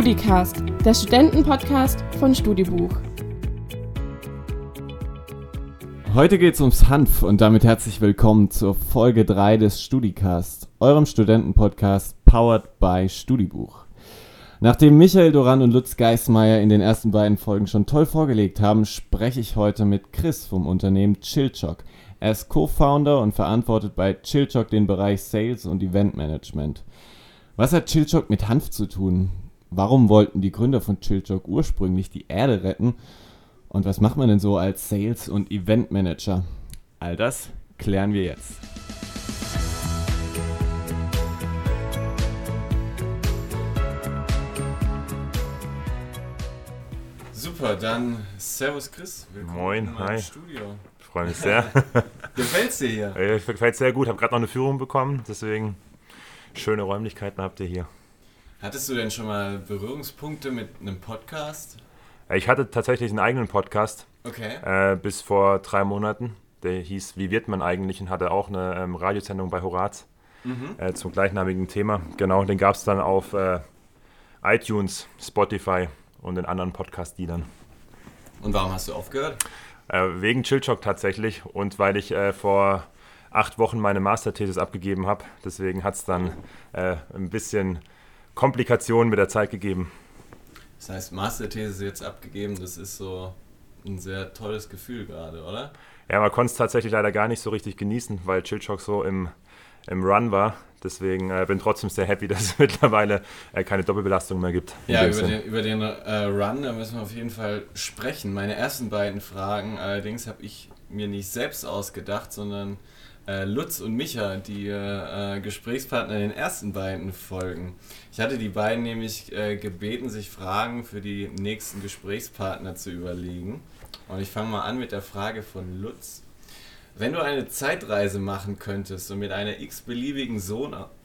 StudiCast, der Studentenpodcast von Studibuch. Heute geht es ums Hanf und damit herzlich willkommen zur Folge 3 des StudiCast, eurem Studentenpodcast powered by Studibuch. Nachdem Michael Doran und Lutz Geismeier in den ersten beiden Folgen schon toll vorgelegt haben, spreche ich heute mit Chris vom Unternehmen Chillchock. Er ist Co-Founder und verantwortet bei Chillchock den Bereich Sales und Event Management. Was hat Chillchock mit Hanf zu tun? Warum wollten die Gründer von Chillchock ursprünglich die Erde retten? Und was macht man denn so als Sales- und Event Manager? All das klären wir jetzt. Super, dann Servus Chris. Willkommen Moin, in hi. Studio. Ich freue mich sehr. Gefällt's dir hier? Ja, gefällt sehr gut. Habe gerade noch eine Führung bekommen, deswegen schöne Räumlichkeiten habt ihr hier. Hattest du denn schon mal Berührungspunkte mit einem Podcast? Ich hatte tatsächlich einen eigenen Podcast. Okay. Äh, bis vor drei Monaten. Der hieß Wie wird man eigentlich und hatte auch eine ähm, Radiosendung bei Horaz mhm. äh, zum gleichnamigen Thema. Genau, den gab es dann auf äh, iTunes, Spotify und in anderen Podcast-Dienern. Und warum hast du aufgehört? Äh, wegen Chillchock tatsächlich und weil ich äh, vor acht Wochen meine Masterthesis abgegeben habe. Deswegen hat es dann äh, ein bisschen Komplikationen mit der Zeit gegeben. Das heißt, Masterthesis jetzt abgegeben, das ist so ein sehr tolles Gefühl gerade, oder? Ja, man konnte es tatsächlich leider gar nicht so richtig genießen, weil Chillchock so im, im Run war. Deswegen äh, bin trotzdem sehr happy, dass es mittlerweile äh, keine Doppelbelastung mehr gibt. Ja, über den, über den, äh, Run, da müssen wir auf jeden Fall sprechen. Meine ersten beiden Fragen allerdings habe ich mir nicht selbst ausgedacht, sondern äh, Lutz und Micha, die äh, Gesprächspartner in den ersten beiden Folgen. Ich hatte die beiden nämlich äh, gebeten, sich Fragen für die nächsten Gesprächspartner zu überlegen. Und ich fange mal an mit der Frage von Lutz. Wenn du eine Zeitreise machen könntest und mit einer x-beliebigen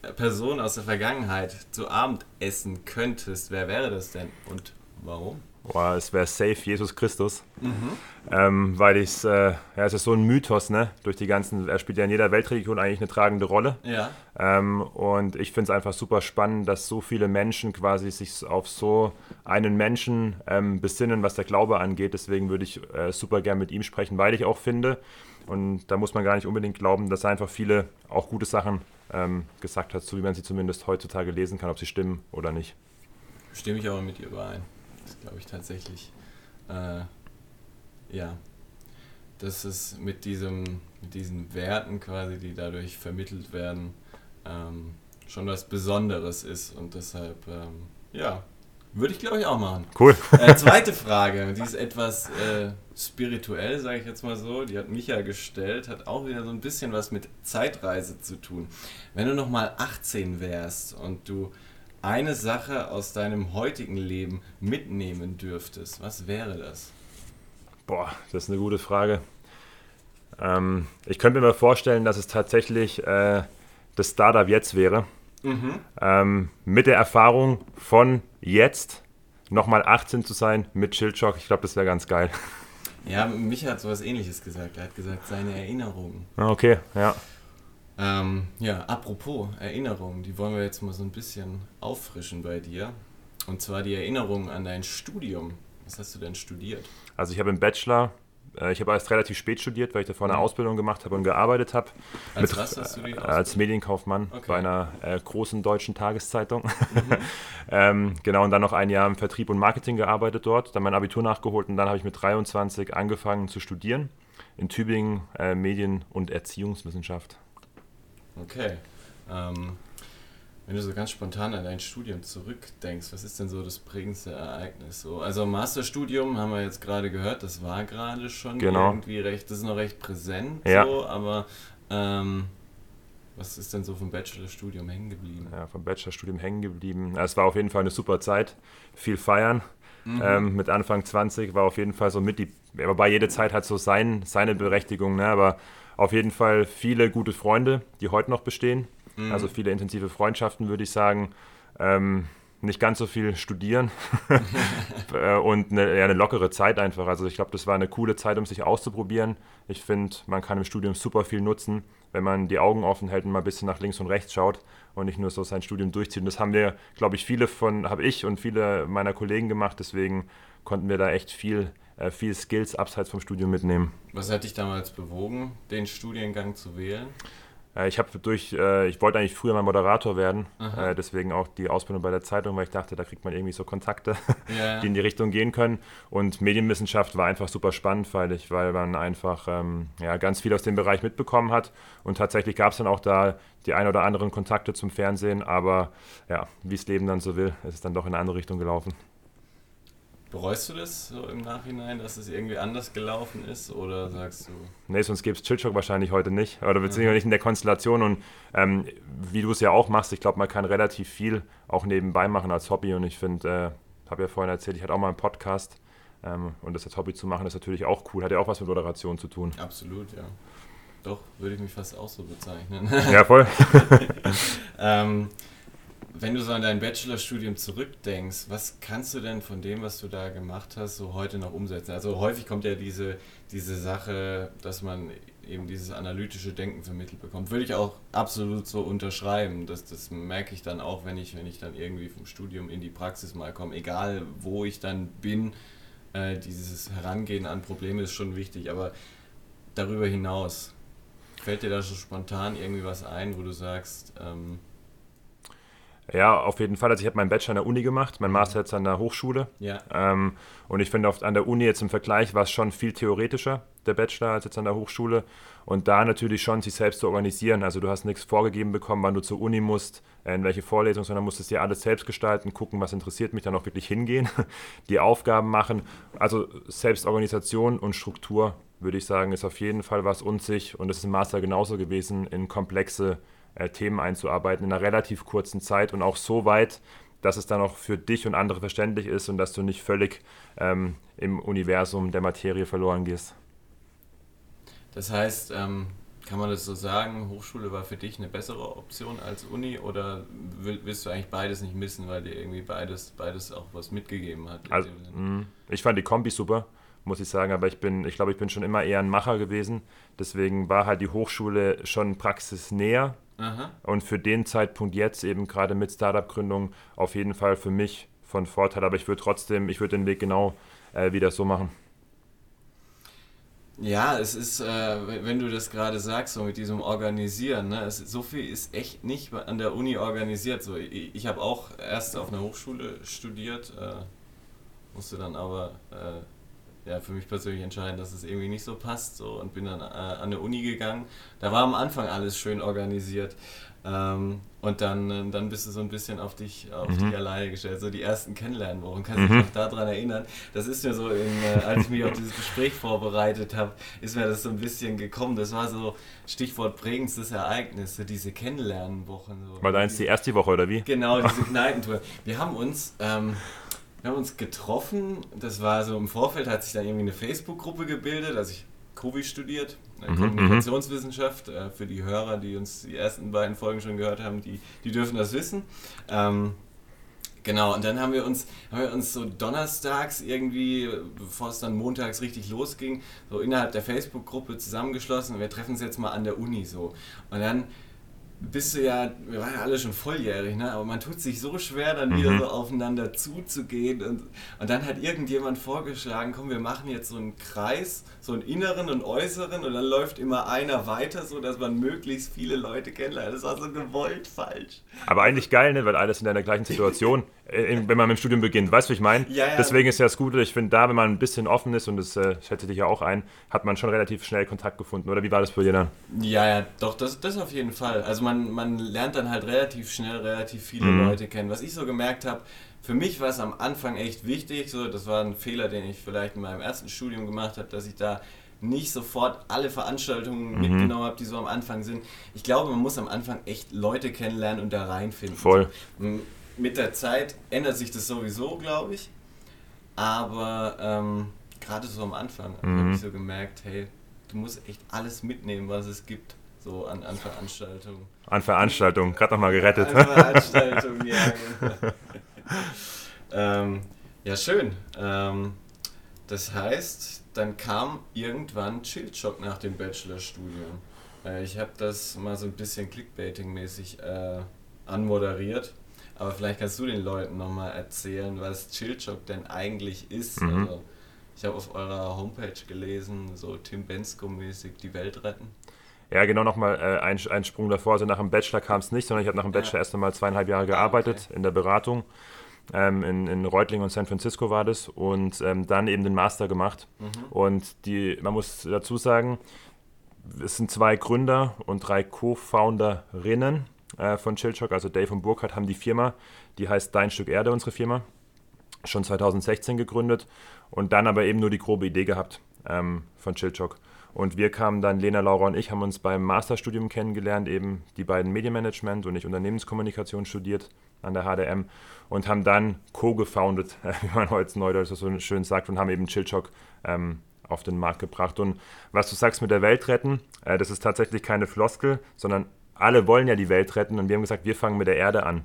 äh, Person aus der Vergangenheit zu Abend essen könntest, wer wäre das denn und warum? Boah, es wäre safe Jesus Christus. Mhm. Ähm, weil ich äh, ja, es ist so ein Mythos, ne? Durch die ganzen, er spielt ja in jeder Weltreligion eigentlich eine tragende Rolle. Ja. Ähm, und ich finde es einfach super spannend, dass so viele Menschen quasi sich auf so einen Menschen ähm, besinnen, was der Glaube angeht. Deswegen würde ich äh, super gern mit ihm sprechen, weil ich auch finde, und da muss man gar nicht unbedingt glauben, dass er einfach viele auch gute Sachen ähm, gesagt hat, so wie man sie zumindest heutzutage lesen kann, ob sie stimmen oder nicht. Stimme ich aber mit ihr überein. Das glaube ich tatsächlich. Äh, ja, dass es mit, diesem, mit diesen Werten quasi, die dadurch vermittelt werden, ähm, schon was Besonderes ist und deshalb, ähm, ja, würde ich glaube ich auch machen. Cool. Äh, zweite Frage, die ist etwas äh, spirituell, sage ich jetzt mal so. Die hat Micha gestellt, hat auch wieder so ein bisschen was mit Zeitreise zu tun. Wenn du nochmal 18 wärst und du eine Sache aus deinem heutigen Leben mitnehmen dürftest, was wäre das? Boah, das ist eine gute Frage. Ähm, ich könnte mir mal vorstellen, dass es tatsächlich äh, das Startup jetzt wäre. Mhm. Ähm, mit der Erfahrung von jetzt nochmal 18 zu sein mit Chillshock, ich glaube, das wäre ganz geil. Ja, Micha hat sowas ähnliches gesagt. Er hat gesagt, seine Erinnerungen. Ah, okay, ja. Ähm, ja, apropos Erinnerungen, die wollen wir jetzt mal so ein bisschen auffrischen bei dir. Und zwar die Erinnerungen an dein Studium. Was hast du denn studiert? Also ich habe im Bachelor, äh, ich habe erst relativ spät studiert, weil ich davor eine mhm. Ausbildung gemacht habe und gearbeitet habe. Als mit, was hast du die äh, Als Medienkaufmann okay. bei einer äh, großen deutschen Tageszeitung. Mhm. ähm, genau, und dann noch ein Jahr im Vertrieb und Marketing gearbeitet dort, dann mein Abitur nachgeholt und dann habe ich mit 23 angefangen zu studieren in Tübingen äh, Medien- und Erziehungswissenschaft. Okay. Ähm, wenn du so ganz spontan an dein Studium zurückdenkst, was ist denn so das prägendste Ereignis? So, also Masterstudium haben wir jetzt gerade gehört, das war gerade schon genau. irgendwie recht, das ist noch recht präsent, ja. so, aber ähm, was ist denn so vom Bachelorstudium hängen geblieben? Ja, vom Bachelorstudium hängen geblieben. Es war auf jeden Fall eine super Zeit, viel feiern. Mhm. Ähm, mit Anfang 20 war auf jeden Fall so mit die, wobei jede Zeit hat so sein, seine Berechtigung, ne? aber auf jeden Fall viele gute Freunde, die heute noch bestehen. Mhm. Also viele intensive Freundschaften, würde ich sagen. Ähm, nicht ganz so viel studieren äh, und eine, ja, eine, lockere Zeit einfach. Also ich glaube, das war eine coole Zeit, um sich auszuprobieren. Ich finde, man kann im Studium super viel nutzen, wenn man die Augen offen hält und mal ein bisschen nach links und rechts schaut und nicht nur so sein Studium durchzieht. Und das haben wir, glaube ich, viele von, habe ich und viele meiner Kollegen gemacht. Deswegen konnten wir da echt viel, viel Skills abseits vom Studium mitnehmen. Was hat dich damals bewogen, den Studiengang zu wählen? Äh, ich habe durch, äh, ich wollte eigentlich früher mal Moderator werden, äh, deswegen auch die Ausbildung bei der Zeitung, weil ich dachte, da kriegt man irgendwie so Kontakte, ja. die in die Richtung gehen können. Und Medienwissenschaft war einfach super spannend, weil ich, weil man einfach ähm, ja, ganz viel aus dem Bereich mitbekommen hat. Und tatsächlich gab es dann auch da die ein oder anderen Kontakte zum Fernsehen, aber ja, wie es Leben dann so will, ist es dann doch in eine andere Richtung gelaufen. Bereust du das so im Nachhinein, dass es irgendwie anders gelaufen ist oder sagst du? Nee, sonst gäbe es Chillshock wahrscheinlich heute nicht. Oder beziehungsweise nicht in der Konstellation. Und ähm, wie du es ja auch machst, ich glaube, man kann relativ viel auch nebenbei machen als Hobby. Und ich finde, äh, habe ja vorhin erzählt, ich hatte auch mal einen Podcast. Ähm, und das als Hobby zu machen, ist natürlich auch cool. Hat ja auch was mit Moderation zu tun. Absolut, ja. Doch, würde ich mich fast auch so bezeichnen. Ja, voll. ähm, wenn du so an dein Bachelorstudium zurückdenkst, was kannst du denn von dem, was du da gemacht hast, so heute noch umsetzen? Also häufig kommt ja diese, diese Sache, dass man eben dieses analytische Denken vermittelt bekommt. Würde ich auch absolut so unterschreiben. Das, das merke ich dann auch, wenn ich, wenn ich dann irgendwie vom Studium in die Praxis mal komme. Egal, wo ich dann bin, äh, dieses Herangehen an Probleme ist schon wichtig. Aber darüber hinaus, fällt dir da so spontan irgendwie was ein, wo du sagst, ähm, ja, auf jeden Fall. Also ich habe meinen Bachelor an der Uni gemacht, mein Master jetzt an der Hochschule. Ja. Ähm, und ich finde, an der Uni jetzt im Vergleich war es schon viel theoretischer, der Bachelor, als jetzt an der Hochschule. Und da natürlich schon sich selbst zu organisieren. Also du hast nichts vorgegeben bekommen, wann du zur Uni musst, in welche Vorlesung, sondern musstest dir alles selbst gestalten, gucken, was interessiert mich, dann auch wirklich hingehen, die Aufgaben machen. Also Selbstorganisation und Struktur, würde ich sagen, ist auf jeden Fall was und sich. Und das ist im Master genauso gewesen, in komplexe äh, Themen einzuarbeiten in einer relativ kurzen Zeit und auch so weit, dass es dann auch für dich und andere verständlich ist und dass du nicht völlig ähm, im Universum der Materie verloren gehst. Das heißt, ähm, kann man das so sagen, Hochschule war für dich eine bessere Option als Uni oder willst du eigentlich beides nicht missen, weil dir irgendwie beides, beides auch was mitgegeben hat? Also, mh, ich fand die Kombi super, muss ich sagen, aber ich bin, ich glaube, ich bin schon immer eher ein Macher gewesen. Deswegen war halt die Hochschule schon praxisnäher Aha. Und für den Zeitpunkt jetzt eben gerade mit Startup-Gründung auf jeden Fall für mich von Vorteil. Aber ich würde trotzdem, ich würde den Weg genau äh, wieder so machen. Ja, es ist, äh, wenn du das gerade sagst, so mit diesem Organisieren, ne, es, so viel ist echt nicht an der Uni organisiert. So, ich, ich habe auch erst auf einer Hochschule studiert, äh, musste dann aber äh, ja, für mich persönlich entscheiden, dass es irgendwie nicht so passt so, und bin dann äh, an eine Uni gegangen. Da war am Anfang alles schön organisiert. Ähm, und dann, äh, dann bist du so ein bisschen auf dich, auf mhm. dich alleine gestellt. So die ersten Kennenlernwochen. Kannst du mhm. dich noch daran erinnern? Das ist mir so, in, äh, als ich mich auf dieses Gespräch vorbereitet habe, ist mir das so ein bisschen gekommen. Das war so Stichwort prägendstes Ereignis, so diese Kennenlernwochen. So. War deins die erste Woche oder wie? Genau, diese Kneipentour. Wir haben uns. Ähm, wir haben uns getroffen. Das war so im Vorfeld, hat sich dann irgendwie eine Facebook-Gruppe gebildet. Also ich Kovi studiert, mhm, Kommunikationswissenschaft. Äh, für die Hörer, die uns die ersten beiden Folgen schon gehört haben, die, die dürfen das wissen. Ähm, genau, und dann haben wir uns, haben wir uns so donnerstags irgendwie, bevor es dann montags richtig losging, so innerhalb der Facebook-Gruppe zusammengeschlossen und wir treffen uns jetzt mal an der Uni so. Und dann bist du ja, wir waren ja alle schon volljährig, ne? aber man tut sich so schwer, dann mhm. wieder so aufeinander zuzugehen. Und, und dann hat irgendjemand vorgeschlagen, komm, wir machen jetzt so einen Kreis, so einen inneren und äußeren und dann läuft immer einer weiter, so dass man möglichst viele Leute kennenlernt. Das war so gewollt falsch. Aber eigentlich geil, ne? weil alles in der gleichen Situation, äh, wenn man mit dem Studium beginnt. Weißt du, wie ich meine? Ja, ja. Deswegen ist ja das Gute, ich finde, da, wenn man ein bisschen offen ist, und das äh, schätze dich ja auch ein, hat man schon relativ schnell Kontakt gefunden. Oder wie war das bei dir dann? Ja, ja, doch, das, das auf jeden Fall. Also man, man lernt dann halt relativ schnell relativ viele mhm. Leute kennen. Was ich so gemerkt habe, für mich war es am Anfang echt wichtig, so, das war ein Fehler, den ich vielleicht in meinem ersten Studium gemacht habe, dass ich da nicht sofort alle Veranstaltungen mhm. mitgenommen habe, die so am Anfang sind. Ich glaube, man muss am Anfang echt Leute kennenlernen und da reinfinden. Voll. Mit der Zeit ändert sich das sowieso, glaube ich. Aber ähm, gerade so am Anfang mhm. habe ich so gemerkt, hey, du musst echt alles mitnehmen, was es gibt so an, an Veranstaltungen. An Veranstaltungen, gerade nochmal gerettet. An Veranstaltungen, ja. Genau. ähm, ja, schön. Ähm, das heißt, dann kam irgendwann Chillshock nach dem Bachelorstudium. Äh, ich habe das mal so ein bisschen Clickbaiting-mäßig äh, anmoderiert. Aber vielleicht kannst du den Leuten nochmal erzählen, was Chillshock denn eigentlich ist. Mhm. Also, ich habe auf eurer Homepage gelesen, so Tim Bensko-mäßig die Welt retten. Ja, genau nochmal äh, ein, ein Sprung davor. Also nach dem Bachelor kam es nicht, sondern ich habe nach dem Bachelor ja. erst einmal zweieinhalb Jahre gearbeitet ah, okay. in der Beratung. Ähm, in, in Reutlingen und San Francisco war das und ähm, dann eben den Master gemacht. Mhm. Und die, man muss dazu sagen, es sind zwei Gründer und drei Co-Founderinnen äh, von Chillshock, also Dave und Burkhardt haben die Firma, die heißt Dein Stück Erde, unsere Firma, schon 2016 gegründet und dann aber eben nur die grobe Idee gehabt ähm, von Chillshock. Und wir kamen dann, Lena, Laura und ich, haben uns beim Masterstudium kennengelernt, eben die beiden Medienmanagement und ich Unternehmenskommunikation studiert an der HDM und haben dann co-gefounded, wie man heute neudeutsch so schön sagt, und haben eben Chillshock ähm, auf den Markt gebracht. Und was du sagst mit der Welt retten, äh, das ist tatsächlich keine Floskel, sondern alle wollen ja die Welt retten und wir haben gesagt, wir fangen mit der Erde an.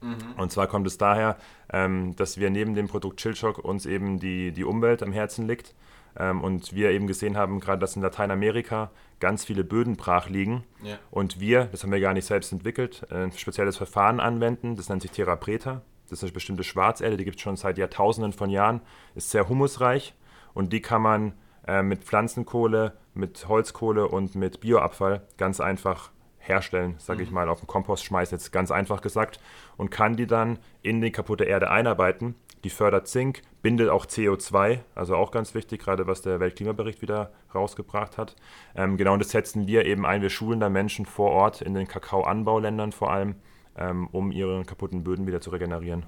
Mhm. Und zwar kommt es daher, ähm, dass wir neben dem Produkt Chillshock uns eben die, die Umwelt am Herzen liegt und wir eben gesehen haben, gerade dass in Lateinamerika ganz viele Böden brach liegen ja. und wir, das haben wir gar nicht selbst entwickelt, ein spezielles Verfahren anwenden, das nennt sich Terra Preta. Das ist eine bestimmte Schwarzerde, die gibt es schon seit Jahrtausenden von Jahren, ist sehr humusreich und die kann man äh, mit Pflanzenkohle, mit Holzkohle und mit Bioabfall ganz einfach herstellen, sage ich mhm. mal, auf den Kompost schmeißen, jetzt ganz einfach gesagt, und kann die dann in die kaputte Erde einarbeiten. Die fördert Zink, bindet auch CO2, also auch ganz wichtig, gerade was der Weltklimabericht wieder rausgebracht hat. Ähm, genau, und das setzen wir eben ein. Wir schulen da Menschen vor Ort in den Kakaoanbauländern vor allem, ähm, um ihre kaputten Böden wieder zu regenerieren.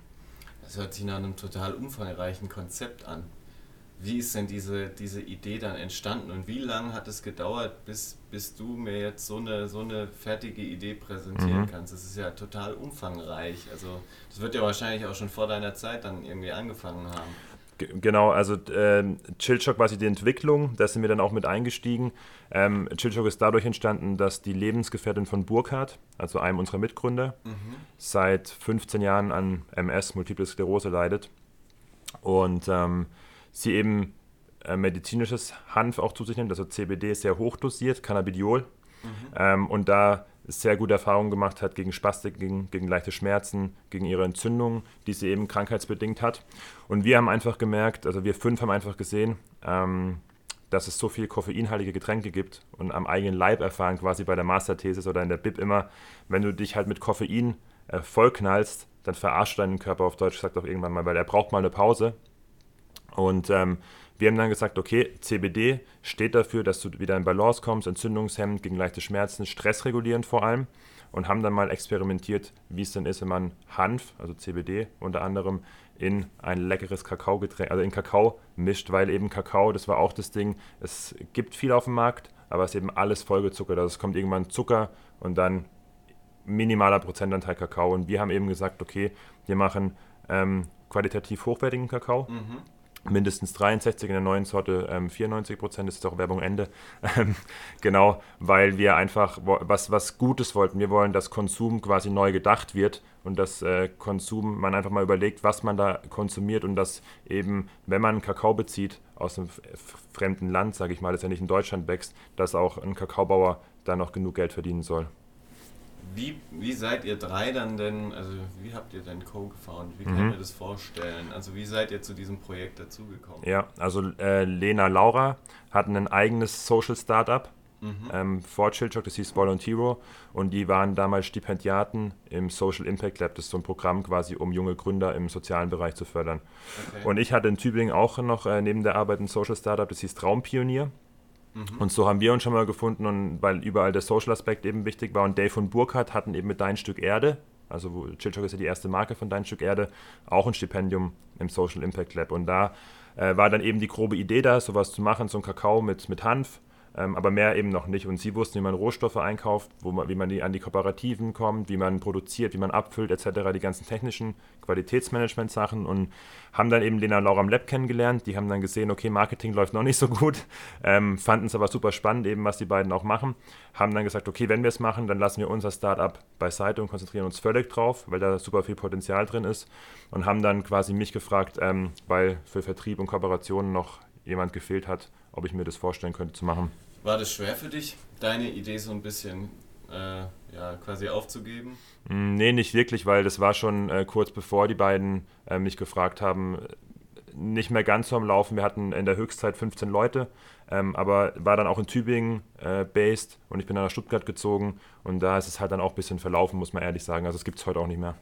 Das hört sich nach einem total umfangreichen Konzept an. Wie ist denn diese, diese Idee dann entstanden und wie lange hat es gedauert, bis, bis du mir jetzt so eine, so eine fertige Idee präsentieren mhm. kannst? Das ist ja total umfangreich. Also das wird ja wahrscheinlich auch schon vor deiner Zeit dann irgendwie angefangen haben. Genau, also äh, Chillshock quasi die Entwicklung, da sind wir dann auch mit eingestiegen. Ähm, Chillshock ist dadurch entstanden, dass die Lebensgefährtin von Burkhardt, also einem unserer Mitgründer, mhm. seit 15 Jahren an MS, Multiple Sklerose, leidet. Und ähm, sie eben äh, medizinisches Hanf auch zu sich nimmt, also CBD sehr hoch dosiert, Cannabidiol. Mhm. Ähm, und da sehr gute Erfahrungen gemacht hat gegen Spastik, gegen, gegen leichte Schmerzen, gegen ihre Entzündung, die sie eben krankheitsbedingt hat. Und wir haben einfach gemerkt, also wir fünf haben einfach gesehen, ähm, dass es so viel koffeinhaltige Getränke gibt und am eigenen Leib erfahren, quasi bei der Masterthesis oder in der Bib immer, wenn du dich halt mit Koffein äh, vollknallst, dann verarscht deinen Körper auf Deutsch, sagt auch irgendwann mal, weil er braucht mal eine Pause und ähm, wir haben dann gesagt, okay, CBD steht dafür, dass du wieder in Balance kommst, entzündungshemmend gegen leichte Schmerzen, stressregulierend vor allem. Und haben dann mal experimentiert, wie es denn ist, wenn man Hanf, also CBD unter anderem, in ein leckeres Kakaogetränk, also in Kakao mischt, weil eben Kakao, das war auch das Ding, es gibt viel auf dem Markt, aber es ist eben alles vollgezuckert. Also es kommt irgendwann Zucker und dann minimaler Prozentanteil Kakao. Und wir haben eben gesagt, okay, wir machen ähm, qualitativ hochwertigen Kakao. Mhm mindestens 63, in der neuen Sorte ähm, 94 Prozent, das ist auch Werbung Ende. Ähm, genau, weil wir einfach was, was Gutes wollten. Wir wollen, dass Konsum quasi neu gedacht wird und dass äh, Konsum, man einfach mal überlegt, was man da konsumiert und dass eben, wenn man Kakao bezieht aus einem fremden Land, sage ich mal, das ja nicht in Deutschland wächst, dass auch ein Kakaobauer da noch genug Geld verdienen soll. Wie, wie seid ihr drei dann denn, also wie habt ihr denn Co-gefound? Wie kann mhm. ich mir das vorstellen? Also wie seid ihr zu diesem Projekt dazugekommen? Ja, also äh, Lena Laura hatten ein eigenes Social Startup mhm. ähm, vor Chillchock, das hieß Volunteero und die waren damals Stipendiaten im Social Impact Lab, das ist so ein Programm quasi, um junge Gründer im sozialen Bereich zu fördern. Okay. Und ich hatte in Tübingen auch noch äh, neben der Arbeit ein Social Startup, das hieß Traumpionier. Mhm. Und so haben wir uns schon mal gefunden und weil überall der Social-Aspekt eben wichtig war und Dave und Burkhardt hatten eben mit Dein Stück Erde, also Chillchock ist ja die erste Marke von Dein Stück Erde, auch ein Stipendium im Social Impact Lab. Und da äh, war dann eben die grobe Idee da, sowas zu machen, so ein Kakao mit, mit Hanf, ähm, aber mehr eben noch nicht. Und sie wussten, wie man Rohstoffe einkauft, man, wie man die, an die Kooperativen kommt, wie man produziert, wie man abfüllt, etc., die ganzen technischen Qualitätsmanagement-Sachen und haben dann eben Lena Laura im Lab kennengelernt. Die haben dann gesehen, okay, Marketing läuft noch nicht so gut, ähm, fanden es aber super spannend, eben was die beiden auch machen. Haben dann gesagt, okay, wenn wir es machen, dann lassen wir unser Startup beiseite und konzentrieren uns völlig drauf, weil da super viel Potenzial drin ist. Und haben dann quasi mich gefragt, ähm, weil für Vertrieb und Kooperationen noch jemand gefehlt hat, ob ich mir das vorstellen könnte zu machen. War das schwer für dich, deine Idee so ein bisschen äh, ja, quasi aufzugeben? Mm, nee, nicht wirklich, weil das war schon äh, kurz bevor die beiden äh, mich gefragt haben, nicht mehr ganz so am Laufen. Wir hatten in der Höchstzeit 15 Leute, ähm, aber war dann auch in Tübingen äh, based und ich bin dann nach Stuttgart gezogen und da ist es halt dann auch ein bisschen verlaufen, muss man ehrlich sagen. Also es gibt es heute auch nicht mehr.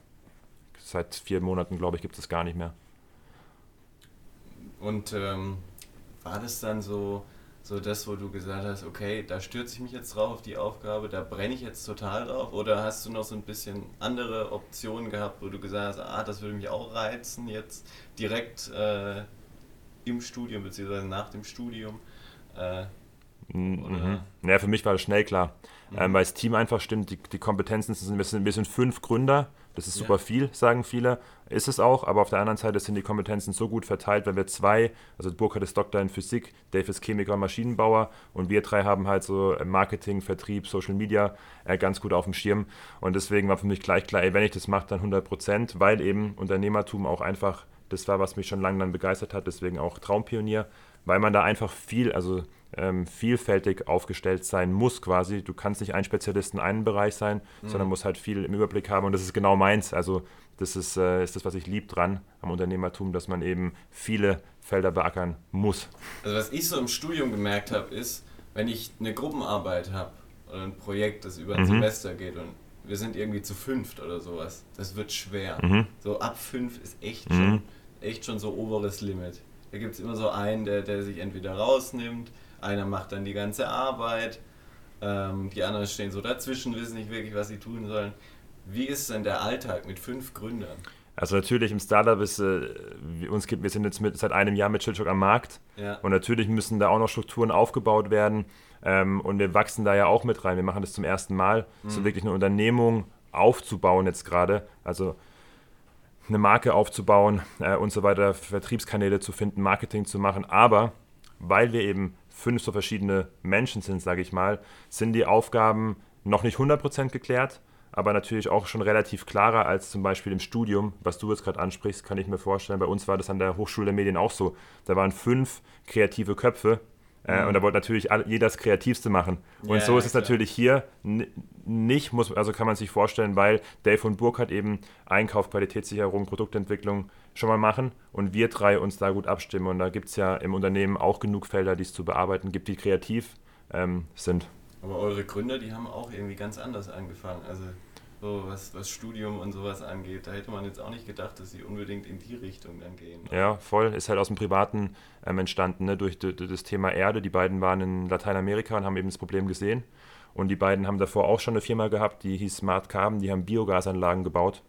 Seit vier Monaten, glaube ich, gibt es gar nicht mehr. Und ähm, war das dann so, so das, wo du gesagt hast, okay, da stürze ich mich jetzt drauf auf die Aufgabe, da brenne ich jetzt total drauf? Oder hast du noch so ein bisschen andere Optionen gehabt, wo du gesagt hast, ah, das würde mich auch reizen, jetzt direkt äh, im Studium bzw. nach dem Studium? Äh, mhm. Ja, für mich war das schnell klar, mhm. ähm, weil das Team einfach stimmt, die, die Kompetenzen sind, wir sind, wir sind fünf Gründer das ist super ja. viel, sagen viele. Ist es auch, aber auf der anderen Seite sind die Kompetenzen so gut verteilt, weil wir zwei, also Burkhard ist Doktor in Physik, Dave ist Chemiker und Maschinenbauer und wir drei haben halt so Marketing, Vertrieb, Social Media äh, ganz gut auf dem Schirm. Und deswegen war für mich gleich klar, ey, wenn ich das mache, dann 100 Prozent, weil eben Unternehmertum auch einfach das war, was mich schon lange dann begeistert hat, deswegen auch Traumpionier, weil man da einfach viel, also ähm, vielfältig aufgestellt sein muss quasi. Du kannst nicht ein Spezialist in einem Bereich sein, mhm. sondern musst halt viel im Überblick haben und das ist genau meins. Also das ist, äh, ist das, was ich lieb dran am Unternehmertum, dass man eben viele Felder beackern muss. Also was ich so im Studium gemerkt habe, ist, wenn ich eine Gruppenarbeit habe oder ein Projekt, das über ein mhm. Semester geht und wir sind irgendwie zu fünft oder sowas, das wird schwer. Mhm. So ab fünf ist echt, mhm. schon, echt schon so oberes Limit. Da gibt es immer so einen, der, der sich entweder rausnimmt, einer macht dann die ganze Arbeit, ähm, die anderen stehen so dazwischen, wissen nicht wirklich, was sie tun sollen. Wie ist denn der Alltag mit fünf Gründern? Also natürlich im Startup ist, äh, uns gibt, wir sind jetzt mit, seit einem Jahr mit Chillshock am Markt ja. und natürlich müssen da auch noch Strukturen aufgebaut werden ähm, und wir wachsen da ja auch mit rein. Wir machen das zum ersten Mal, mhm. so wirklich eine Unternehmung aufzubauen jetzt gerade, also eine Marke aufzubauen äh, und so weiter, Vertriebskanäle zu finden, Marketing zu machen, aber weil wir eben fünf so verschiedene Menschen sind, sage ich mal, sind die Aufgaben noch nicht 100% geklärt, aber natürlich auch schon relativ klarer als zum Beispiel im Studium, was du jetzt gerade ansprichst, kann ich mir vorstellen. Bei uns war das an der Hochschule der Medien auch so. Da waren fünf kreative Köpfe äh, mhm. und da wollte natürlich jeder das Kreativste machen. Und ja, so ist es klar. natürlich hier nicht, muss, also kann man sich vorstellen, weil Dave und Burkhardt eben Einkauf, Qualitätssicherung, Produktentwicklung schon mal machen und wir drei uns da gut abstimmen. Und da gibt es ja im Unternehmen auch genug Felder, die es zu bearbeiten gibt, die kreativ ähm, sind. Aber eure Gründer, die haben auch irgendwie ganz anders angefangen. Also so was, was Studium und sowas angeht, da hätte man jetzt auch nicht gedacht, dass sie unbedingt in die Richtung dann gehen. Ja, voll. Ist halt aus dem Privaten ähm, entstanden, ne? durch, durch, das Thema Erde. Die beiden waren in Lateinamerika und haben eben das Problem gesehen. Und die beiden haben davor auch schon eine Firma gehabt, die hieß Smart Carbon, die haben Biogasanlagen gebaut.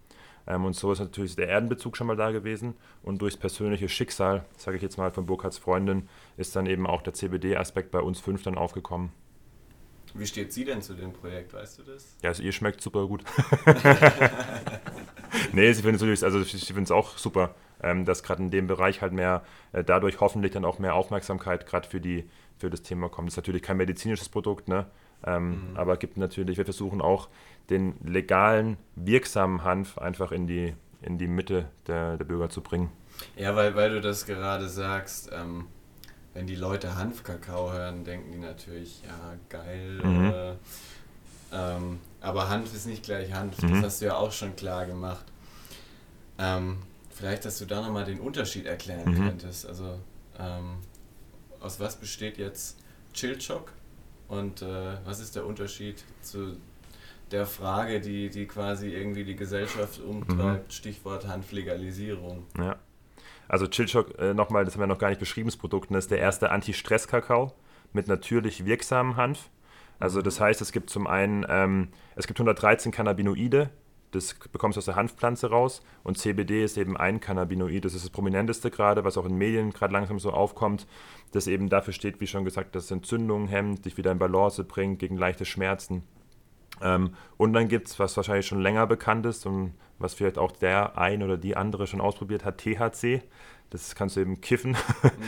Ähm, und so ist natürlich der Erdenbezug schon mal da gewesen. Und durchs persönliche Schicksal, sage ich jetzt mal von Burkhards Freundin, ist dann eben auch der CBD-Aspekt bei uns fünf dann aufgekommen. Wie steht sie denn zu dem Projekt, weißt du das? Ja, also ihr schmeckt super gut. nee, sie findet es also es auch super, ähm, dass gerade in dem Bereich halt mehr, äh, dadurch hoffentlich dann auch mehr Aufmerksamkeit gerade für, für das Thema kommt. Das ist natürlich kein medizinisches Produkt, ne? Ähm, mhm. Aber gibt natürlich, wir versuchen auch den legalen, wirksamen Hanf einfach in die, in die Mitte der, der Bürger zu bringen. Ja, weil, weil du das gerade sagst, ähm, wenn die Leute Hanfkakao hören, denken die natürlich, ja, geil. Mhm. Äh, ähm, aber Hanf ist nicht gleich Hanf, mhm. das hast du ja auch schon klar gemacht. Ähm, vielleicht, dass du da nochmal den Unterschied erklären mhm. könntest. Also, ähm, aus was besteht jetzt Chillchock und äh, was ist der Unterschied zu der Frage, die, die quasi irgendwie die Gesellschaft umtreibt, mhm. Stichwort Hanflegalisierung? Ja. Also Chillshock, äh, nochmal, das haben wir noch gar nicht beschrieben, das Produkt, das ist der erste Anti-Stress-Kakao mit natürlich wirksamen Hanf. Also das heißt, es gibt zum einen, ähm, es gibt 113 Cannabinoide, Das bekommst du aus der Hanfpflanze raus. Und CBD ist eben ein Cannabinoid. Das ist das prominenteste gerade, was auch in Medien gerade langsam so aufkommt. Das eben dafür steht, wie schon gesagt, dass es Entzündungen hemmt, dich wieder in Balance bringt, gegen leichte Schmerzen. Ähm, und dann gibt es, was wahrscheinlich schon länger bekannt ist und was vielleicht auch der ein oder die andere schon ausprobiert hat, THC. Das kannst du eben kiffen.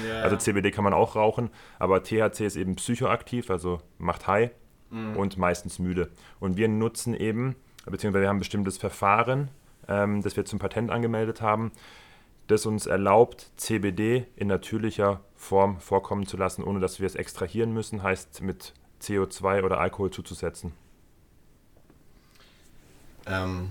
Ja. Also CBD kann man auch rauchen, aber THC ist eben psychoaktiv, also macht high mhm. und meistens müde. Und wir nutzen eben, beziehungsweise wir haben ein bestimmtes Verfahren, ähm, das wir zum Patent angemeldet haben, das uns erlaubt, CBD in natürlicher Form vorkommen zu lassen, ohne dass wir es extrahieren müssen, heißt mit CO2 oder Alkohol zuzusetzen. Ähm,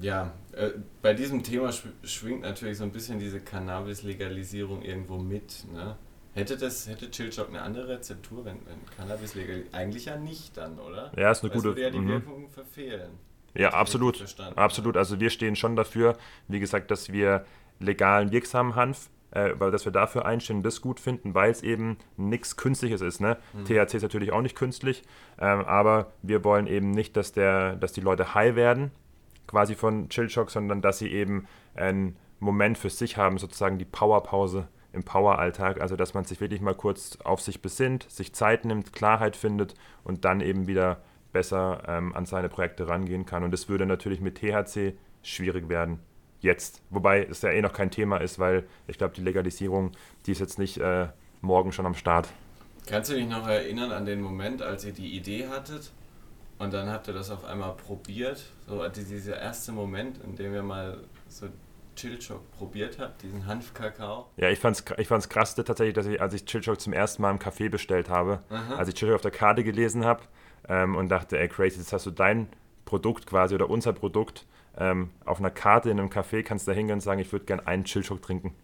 ja, äh, bei diesem Thema schwingt natürlich so ein bisschen diese Cannabis-Legalisierung irgendwo mit. Ne? Hätte das, hätte Chillshock eine andere Rezeptur, wenn, wenn Cannabis legal Eigentlich ja nicht dann, oder? Ja, ist eine Weil gute. würde ja die mhm. Wirkung verfehlen. Ja, absolut. Absolut. Also wir stehen schon dafür, wie gesagt, dass wir legalen, wirksamen Hanf, äh, weil dass wir dafür einstehen das gut finden, weil es eben nichts Künstliches ist. Ne? Mhm. THC ist natürlich auch nicht künstlich, ähm, aber wir wollen eben nicht, dass, der, dass die Leute high werden, quasi von Chillshock, sondern dass sie eben einen Moment für sich haben, sozusagen die Powerpause im Power-Alltag. Also, dass man sich wirklich mal kurz auf sich besinnt, sich Zeit nimmt, Klarheit findet und dann eben wieder besser ähm, an seine Projekte rangehen kann. Und das würde natürlich mit THC schwierig werden. Jetzt. Wobei es ja eh noch kein Thema ist, weil ich glaube, die Legalisierung, die ist jetzt nicht äh, morgen schon am Start. Kannst du dich noch erinnern an den Moment, als ihr die Idee hattet und dann habt ihr das auf einmal probiert? So dieser erste Moment, in dem wir mal so Chillchock probiert habt, diesen Hanfkakao? Ja, ich fand's, ich fand's krass tatsächlich, dass ich, als ich Chillchock zum ersten Mal im Café bestellt habe, Aha. als ich Chillchock auf der Karte gelesen habe ähm, und dachte, ey crazy, jetzt hast du dein Produkt quasi oder unser Produkt ähm, auf einer Karte in einem Café, kannst du da hingehen und sagen, ich würde gerne einen Chillchock trinken.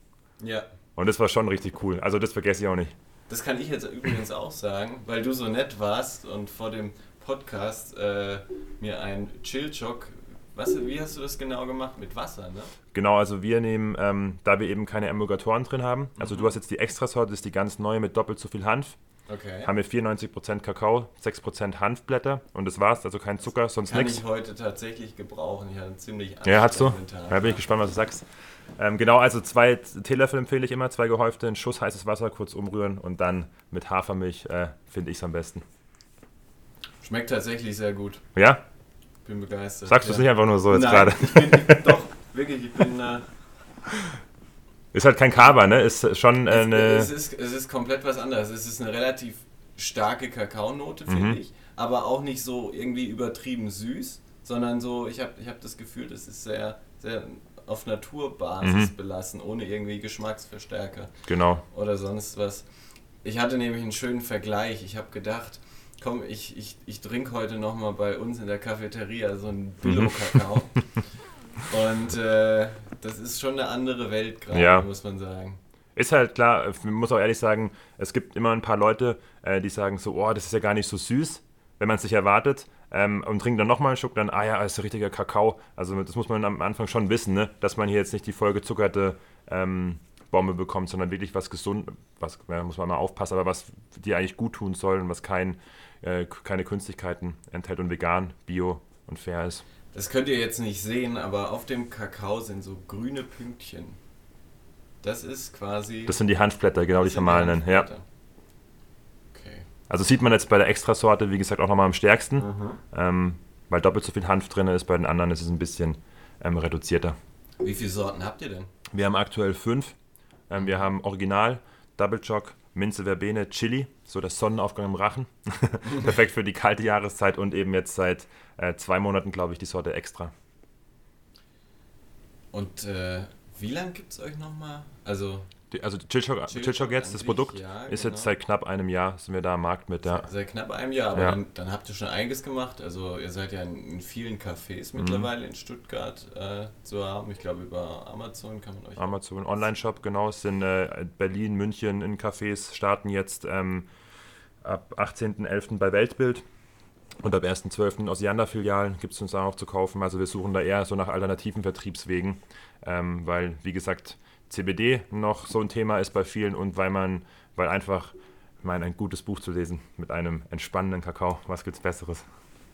Ja. Und das war schon richtig cool. Also das vergesse ich auch nicht. Das kann ich jetzt übrigens auch sagen, weil du so nett warst und vor dem Podcast äh, mir ein Chillchock was, wie hast du das genau gemacht? Mit Wasser, ne? Genau, also wir nehmen, ähm, da wir eben keine Emulgatoren drin haben, also mhm. du hast jetzt die Extrasorte, das ist die ganz neue mit doppelt so viel Hanf. Okay. Haben wir 94% Kakao, 6% Hanfblätter und das war's, also kein Zucker, sonst nichts. Kann ich heute tatsächlich gebrauchen. Ich hatte ziemlich Ja, hast du? Tag, ja, bin ich gespannt, was du sagst. Ähm, genau, also zwei Teelöffel empfehle ich immer, zwei gehäufte, einen Schuss heißes Wasser, kurz umrühren und dann mit Hafermilch äh, finde ich es am besten. Schmeckt tatsächlich sehr gut. Ja? Bin begeistert. Sagst du es nicht einfach nur so jetzt gerade? Doch, wirklich, ich bin. Äh, ist halt kein Kaba, ne? Ist schon eine. Es, es, ist, es ist komplett was anderes. Es ist eine relativ starke Kakaonote, finde mhm. ich. Aber auch nicht so irgendwie übertrieben süß, sondern so, ich habe ich hab das Gefühl, das ist sehr, sehr auf Naturbasis mhm. belassen, ohne irgendwie Geschmacksverstärker. Genau. Oder sonst was. Ich hatte nämlich einen schönen Vergleich. Ich habe gedacht, komm, ich, ich, ich trinke heute nochmal bei uns in der Cafeteria so einen Billo-Kakao. Und äh, das ist schon eine andere Welt gerade, ja. muss man sagen. Ist halt klar, man muss auch ehrlich sagen, es gibt immer ein paar Leute, äh, die sagen so, oh, das ist ja gar nicht so süß, wenn man es sich erwartet. Ähm, und trinken dann nochmal einen Schluck, dann, ah ja, ist ein richtiger Kakao. Also das muss man am Anfang schon wissen, ne? dass man hier jetzt nicht die vollgezuckerte ähm, Bombe bekommt, sondern wirklich was gesund, was ja, muss man mal aufpassen, aber was dir eigentlich gut tun soll und was kein äh, keine Künstlichkeiten enthält und vegan, bio und fair ist. Das könnt ihr jetzt nicht sehen, aber auf dem Kakao sind so grüne Pünktchen. Das ist quasi. Das sind die Hanfblätter, genau die vermahlenen, ja. Okay. Also sieht man jetzt bei der Extrasorte, wie gesagt, auch nochmal am stärksten, mhm. ähm, weil doppelt so viel Hanf drin ist. Bei den anderen ist es ein bisschen ähm, reduzierter. Wie viele Sorten habt ihr denn? Wir haben aktuell fünf. Ähm, wir haben Original, Double Choc, Minze Verbene, Chili, so der Sonnenaufgang im Rachen. Perfekt für die kalte Jahreszeit und eben jetzt seit äh, zwei Monaten, glaube ich, die Sorte extra. Und äh, wie lange gibt es euch nochmal? Also also Chillshock, Chillshock jetzt, das Produkt, ja, ist genau. jetzt seit knapp einem Jahr, sind wir da am Markt mit. Ja. Seit knapp einem Jahr, aber ja. dann, dann, habt ihr schon einiges gemacht. Also ihr seid ja in, in vielen Cafés mhm. mittlerweile in Stuttgart äh, zu haben. Ich glaube über Amazon kann man euch... Amazon, Online-Shop, genau. Es sind äh, Berlin, München in Cafés, starten jetzt ähm, ab 18.11. bei Weltbild. Und ab 1.12. aus Yanda-Filialen gibt es uns auch zu kaufen. Also wir suchen da eher so nach alternativen Vertriebswegen, ähm, weil, wie gesagt, CBD noch so ein Thema ist bei vielen und weil man, weil einfach, ich meine, ein gutes Buch zu lesen mit einem entspannenden Kakao, was gibt's Besseres?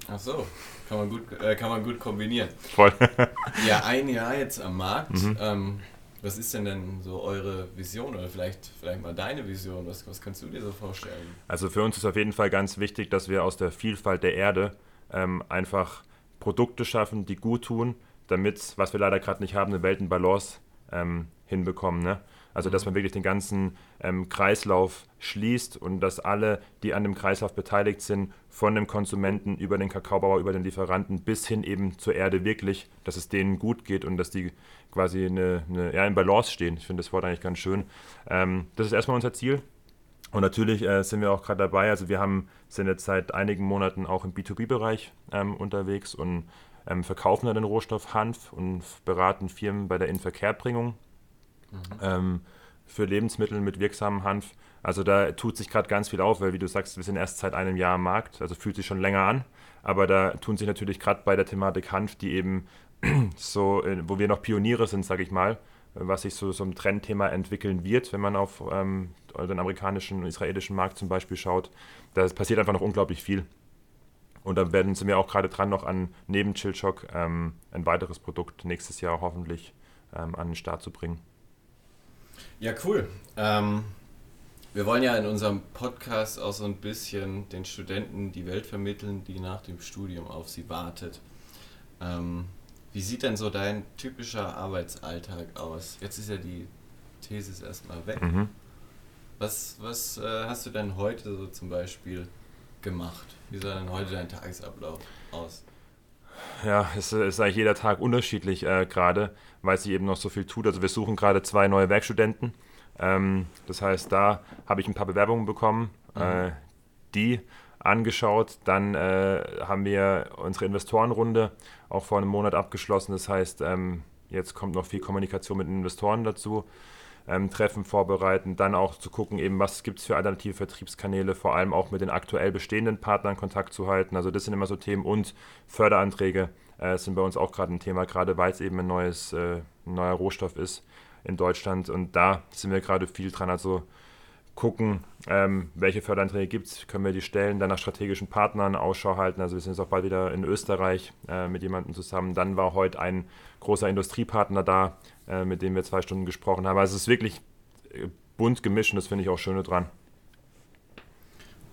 Ach so, kann man gut, äh, kann man gut kombinieren. Voll. ja, ein Jahr jetzt am Markt. Mhm. Ähm, was ist denn denn so eure Vision oder vielleicht, vielleicht mal deine Vision? Was, was kannst du dir so vorstellen? Also für uns ist auf jeden Fall ganz wichtig, dass wir aus der Vielfalt der Erde ähm, einfach Produkte schaffen, die gut tun, damit, was wir leider gerade nicht haben, eine Weltenbalance ähm, hinbekommen. Ne? Also dass man wirklich den ganzen ähm, Kreislauf schließt und dass alle, die an dem Kreislauf beteiligt sind, von dem Konsumenten über den Kakaobauer, über den Lieferanten bis hin eben zur Erde wirklich, dass es denen gut geht und dass die quasi eine, eine ja, in Balance stehen. Ich finde das Wort eigentlich ganz schön. Ähm, das ist erstmal unser Ziel. Und natürlich äh, sind wir auch gerade dabei, also wir haben, sind jetzt seit einigen Monaten auch im B2B-Bereich ähm, unterwegs und ähm, verkaufen da den Rohstoff Hanf und beraten Firmen bei der Inverkehrbringung mhm. ähm, für Lebensmittel mit wirksamem Hanf. Also da tut sich gerade ganz viel auf, weil wie du sagst, wir sind erst seit einem Jahr am Markt, also fühlt sich schon länger an. Aber da tun sich natürlich gerade bei der Thematik Hanf, die eben so, äh, wo wir noch Pioniere sind, sage ich mal, was sich so, so ein Trendthema entwickeln wird, wenn man auf ähm, den amerikanischen und israelischen Markt zum Beispiel schaut. Da passiert einfach noch unglaublich viel. Und da werden sind wir auch gerade dran, noch an neben Chillshock ähm, ein weiteres Produkt nächstes Jahr hoffentlich ähm, an den Start zu bringen. Ja, cool. Ähm, wir wollen ja in unserem Podcast auch so ein bisschen den Studenten die Welt vermitteln, die nach dem Studium auf sie wartet. Ähm, wie sieht denn so dein typischer Arbeitsalltag aus? Jetzt ist ja die These erstmal weg. Mhm. Was, was äh, hast du denn heute so zum Beispiel gemacht? Wie sah denn heute dein Tagesablauf aus? Ja, es ist eigentlich jeder Tag unterschiedlich äh, gerade, weil sich eben noch so viel tut. Also wir suchen gerade zwei neue Werkstudenten. Ähm, das heißt, da habe ich ein paar Bewerbungen bekommen, mhm. äh, die angeschaut. Dann äh, haben wir unsere Investorenrunde auch vor einem Monat abgeschlossen. Das heißt, ähm, jetzt kommt noch viel Kommunikation mit den Investoren dazu. Ähm, Treffen vorbereiten, dann auch zu gucken, eben was gibt es für alternative Vertriebskanäle, vor allem auch mit den aktuell bestehenden Partnern Kontakt zu halten. Also das sind immer so Themen und Förderanträge äh, sind bei uns auch gerade ein Thema, gerade weil es eben ein, neues, äh, ein neuer Rohstoff ist in Deutschland und da sind wir gerade viel dran. Also gucken, ähm, welche Förderanträge gibt es, können wir die stellen, dann nach strategischen Partnern Ausschau halten. Also wir sind jetzt auch bald wieder in Österreich äh, mit jemandem zusammen. Dann war heute ein großer Industriepartner da, äh, mit dem wir zwei Stunden gesprochen haben. Also es ist wirklich äh, bunt gemischt und das finde ich auch schön dran.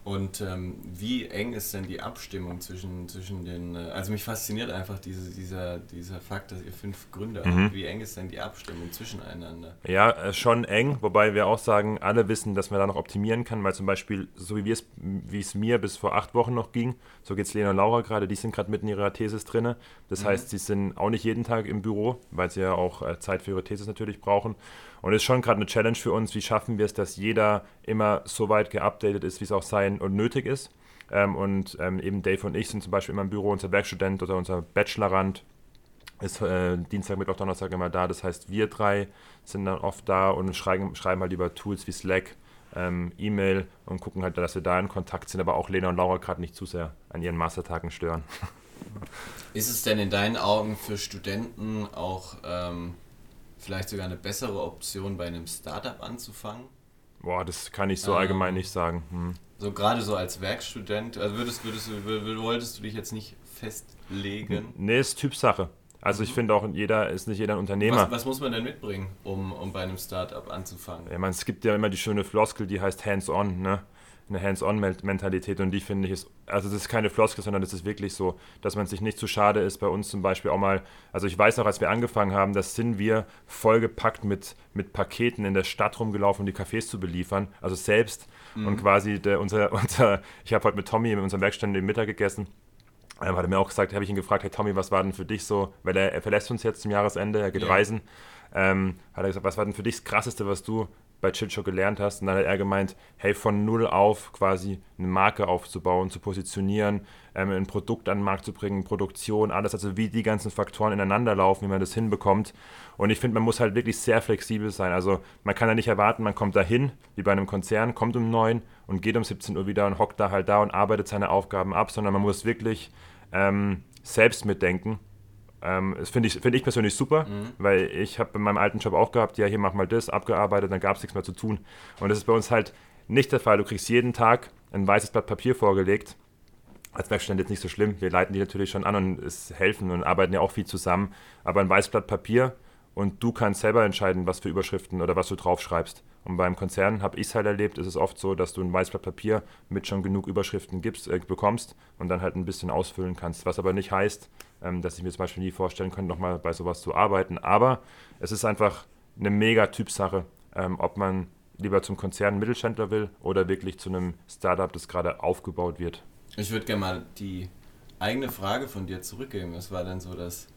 Und ähm, wie eng ist denn die Abstimmung zwischen, zwischen den, äh, also mich fasziniert einfach diese, dieser, dieser Fakt, dass ihr fünf Gründer mhm. habt. Wie eng ist denn die Abstimmung zwischeneinander? Ja, äh, schon eng, wobei wir auch sagen, alle wissen, dass man da noch optimieren kann, weil zum Beispiel, so wie es, wie es mir bis vor acht Wochen noch ging, so geht es Lena und Laura gerade, die sind gerade mitten in ihrer Thesis drin. Das mhm. heißt, sie sind auch nicht jeden Tag im Büro, weil sie ja auch äh, Zeit für ihre Thesis natürlich brauchen. Und es ist schon gerade eine Challenge für uns, wie schaffen wir es, dass jeder immer so weit geupdatet ist, wie es auch sein und nötig ist. Ähm, und ähm, eben Dave und ich sind zum Beispiel immer im Büro, unser Werkstudent oder unser Bachelorand ist äh, Dienstag, Mittwoch, Donnerstag immer da. Das heißt, wir drei sind dann oft da und schreiben, schreiben halt über Tools wie Slack, ähm, E-Mail und gucken halt, dass wir da in Kontakt sind, aber auch Lena und Laura gerade nicht zu sehr an ihren Mastertagen stören. Ist es denn in deinen Augen für Studenten auch ähm, vielleicht sogar eine bessere Option, bei einem Startup anzufangen? Boah, das kann ich so ähm, allgemein nicht sagen. Hm. So gerade so als Werkstudent, also würdest, würdest du, wolltest du dich jetzt nicht festlegen? Nee, ist Typsache. Also ich mhm. finde auch, jeder ist nicht jeder ein Unternehmer. Was, was, muss man denn mitbringen, um, um bei einem Startup anzufangen? Ja, man, es gibt ja immer die schöne Floskel, die heißt Hands-on. Ne? Eine Hands-on-Mentalität und die finde ich ist, also das ist keine Floskel, sondern das ist wirklich so, dass man sich nicht zu schade ist, bei uns zum Beispiel auch mal, also ich weiß noch, als wir angefangen haben, das sind wir vollgepackt mit, mit Paketen in der Stadt rumgelaufen, um die Cafés zu beliefern, also selbst mhm. und quasi der, unser, unser ich habe heute mit Tommy in unserem Werkstand den Mittag gegessen ähm, hat er mir auch gesagt, habe ich ihn gefragt, hey Tommy, was war denn für dich so, weil er, er verlässt uns jetzt zum Jahresende, er geht ja. reisen, ähm, hat er gesagt, was war denn für dich das Krasseste, was du bei Chicho gelernt hast. Und dann hat er gemeint, hey, von null auf quasi eine Marke aufzubauen, zu positionieren, ähm, ein Produkt an den Markt zu bringen, Produktion, alles, also wie die ganzen Faktoren ineinander laufen, wie man das hinbekommt. Und ich finde, man muss halt wirklich sehr flexibel sein. Also man kann ja nicht erwarten, man kommt da hin, wie bei einem Konzern, kommt um 9 und geht um 17 Uhr wieder und hockt da halt da und arbeitet seine Aufgaben ab, sondern man muss wirklich ähm, selbst mitdenken ähm, das finde ich, find ich persönlich super, mhm. weil ich habe in meinem alten Job auch gehabt, ja, hier mach mal das, abgearbeitet, dann gab es nichts mehr zu tun. Und das ist bei uns halt nicht der Fall. Du kriegst jeden Tag ein weißes Blatt Papier vorgelegt als Werkstudent jetzt nicht so schlimm. Wir leiten die natürlich schon an und es helfen und arbeiten ja auch viel zusammen. Aber ein weißes Papier und du kannst selber entscheiden, was für Überschriften oder was du draufschreibst. Und beim Konzern habe ich es halt erlebt, ist es oft so, dass du ein weißes Papier mit schon genug Überschriften gibst, äh, bekommst und dann halt ein bisschen ausfüllen kannst. Was aber nicht heißt, ähm, dass ich mir zum Beispiel nie vorstellen könnte, nochmal bei sowas zu arbeiten. Aber es ist einfach eine mega Typsache, ähm, ob man lieber zum Konzern Mittelständler will oder wirklich zu einem Startup, das gerade aufgebaut wird. Ich würde gerne mal die eigene Frage von dir zurückgeben. Was war denn so das,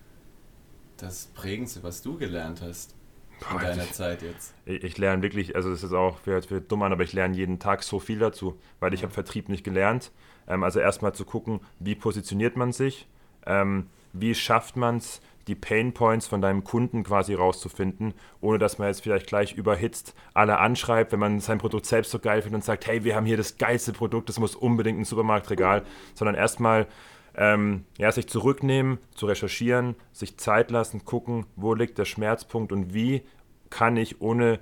das Prägendste, was du gelernt hast in Boah, deiner ich, Zeit jetzt? Ich, ich, lerne wirklich, also das ist auch für, für dumm an, aber ich lerne jeden Tag so viel dazu, weil ich habe Vertrieb nicht gelernt. Ähm, also erstmal zu gucken, wie positioniert man sich, ähm, wie schafft man es, die Pain Points von deinem Kunden quasi rauszufinden, ohne dass man jetzt vielleicht gleich überhitzt alle anschreibt, wenn man sein Produkt selbst so geil findet und sagt, hey, wir haben hier das geilste Produkt, das muss unbedingt ein Supermarktregal, sondern erstmal ähm, ja, sich zurücknehmen, zu recherchieren, sich Zeit lassen, gucken, wo liegt der Schmerzpunkt und wie kann ich, ohne